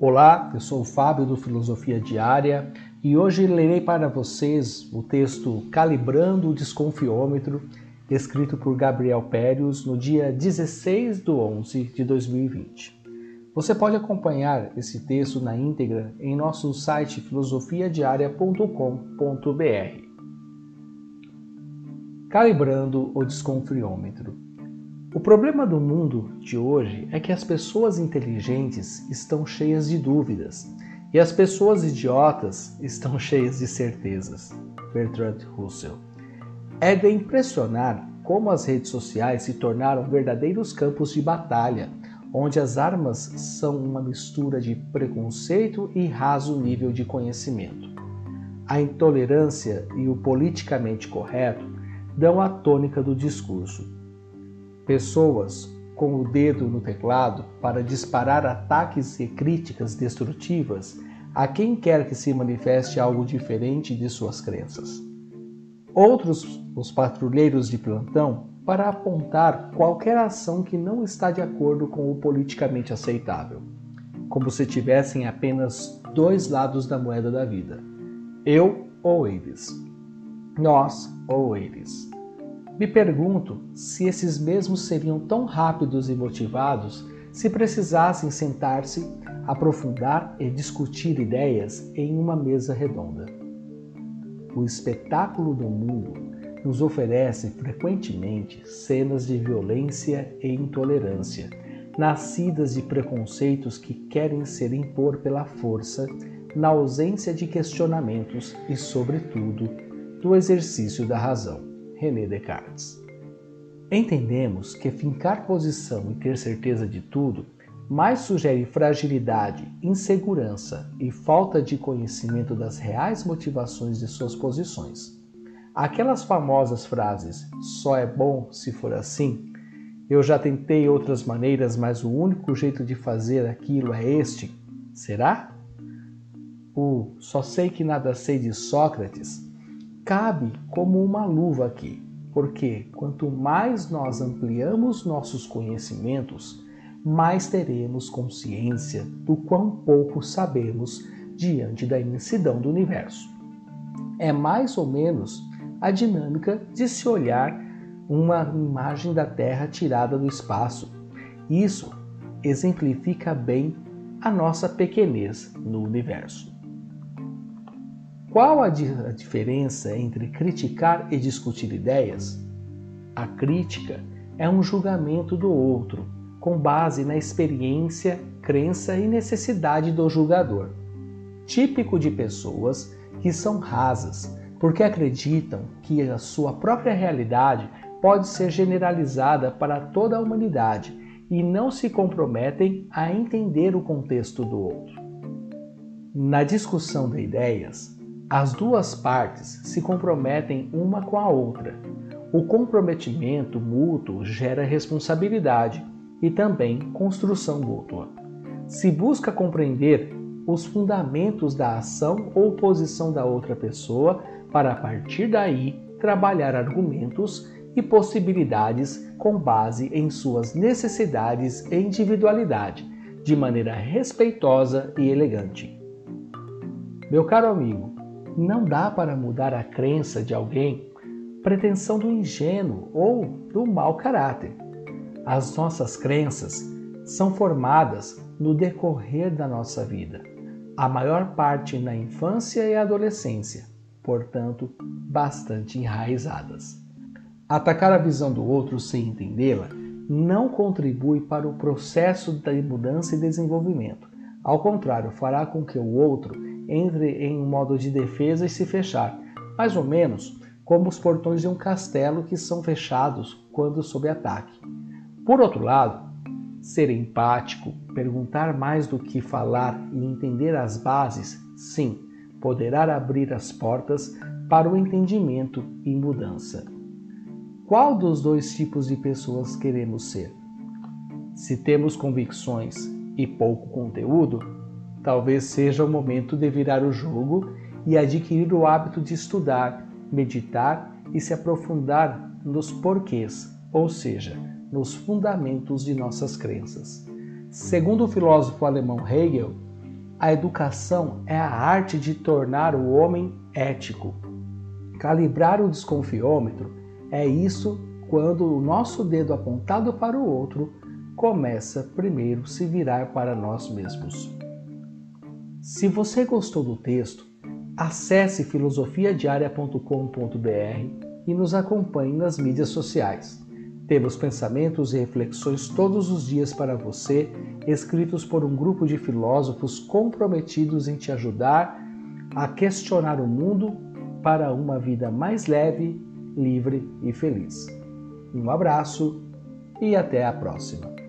Olá, eu sou o Fábio do Filosofia Diária e hoje lerei para vocês o texto Calibrando o Desconfiômetro, escrito por Gabriel Périos no dia 16 de 11 de 2020. Você pode acompanhar esse texto na íntegra em nosso site filosofiadiaria.com.br. Calibrando o Desconfiômetro o problema do mundo de hoje é que as pessoas inteligentes estão cheias de dúvidas e as pessoas idiotas estão cheias de certezas. Bertrand Russell. É de impressionar como as redes sociais se tornaram verdadeiros campos de batalha, onde as armas são uma mistura de preconceito e raso nível de conhecimento. A intolerância e o politicamente correto dão a tônica do discurso Pessoas com o dedo no teclado para disparar ataques e críticas destrutivas a quem quer que se manifeste algo diferente de suas crenças. Outros, os patrulheiros de plantão, para apontar qualquer ação que não está de acordo com o politicamente aceitável, como se tivessem apenas dois lados da moeda da vida: eu ou eles, nós ou eles. Me pergunto se esses mesmos seriam tão rápidos e motivados se precisassem sentar-se, aprofundar e discutir ideias em uma mesa redonda. O espetáculo do mundo nos oferece frequentemente cenas de violência e intolerância, nascidas de preconceitos que querem ser impor pela força, na ausência de questionamentos e, sobretudo, do exercício da razão. René Descartes. Entendemos que fincar posição e ter certeza de tudo mais sugere fragilidade, insegurança e falta de conhecimento das reais motivações de suas posições. Aquelas famosas frases só é bom se for assim, eu já tentei outras maneiras, mas o único jeito de fazer aquilo é este, será? O só sei que nada sei de Sócrates cabe como uma luva aqui, porque quanto mais nós ampliamos nossos conhecimentos, mais teremos consciência do quão pouco sabemos diante da imensidão do universo. É mais ou menos a dinâmica de se olhar uma imagem da Terra tirada do espaço. Isso exemplifica bem a nossa pequenez no universo. Qual a, a diferença entre criticar e discutir ideias? A crítica é um julgamento do outro, com base na experiência, crença e necessidade do julgador. Típico de pessoas que são rasas, porque acreditam que a sua própria realidade pode ser generalizada para toda a humanidade e não se comprometem a entender o contexto do outro. Na discussão de ideias, as duas partes se comprometem uma com a outra. O comprometimento mútuo gera responsabilidade e também construção mútua. Se busca compreender os fundamentos da ação ou posição da outra pessoa para a partir daí trabalhar argumentos e possibilidades com base em suas necessidades e individualidade, de maneira respeitosa e elegante. Meu caro amigo, não dá para mudar a crença de alguém, pretensão do ingênuo ou do mau caráter. As nossas crenças são formadas no decorrer da nossa vida, a maior parte na infância e adolescência, portanto, bastante enraizadas. Atacar a visão do outro sem entendê-la não contribui para o processo de mudança e desenvolvimento. Ao contrário, fará com que o outro entre em um modo de defesa e se fechar, mais ou menos como os portões de um castelo que são fechados quando sob ataque. Por outro lado, ser empático, perguntar mais do que falar e entender as bases, sim, poderá abrir as portas para o entendimento e mudança. Qual dos dois tipos de pessoas queremos ser? Se temos convicções e pouco conteúdo, Talvez seja o momento de virar o jogo e adquirir o hábito de estudar, meditar e se aprofundar nos porquês, ou seja, nos fundamentos de nossas crenças. Segundo o filósofo alemão Hegel, A educação é a arte de tornar o homem ético. Calibrar o desconfiômetro é isso quando o nosso dedo apontado para o outro começa primeiro se virar para nós mesmos. Se você gostou do texto, acesse filosofiadiaria.com.br e nos acompanhe nas mídias sociais. Temos pensamentos e reflexões todos os dias para você, escritos por um grupo de filósofos comprometidos em te ajudar a questionar o mundo para uma vida mais leve, livre e feliz. Um abraço e até a próxima!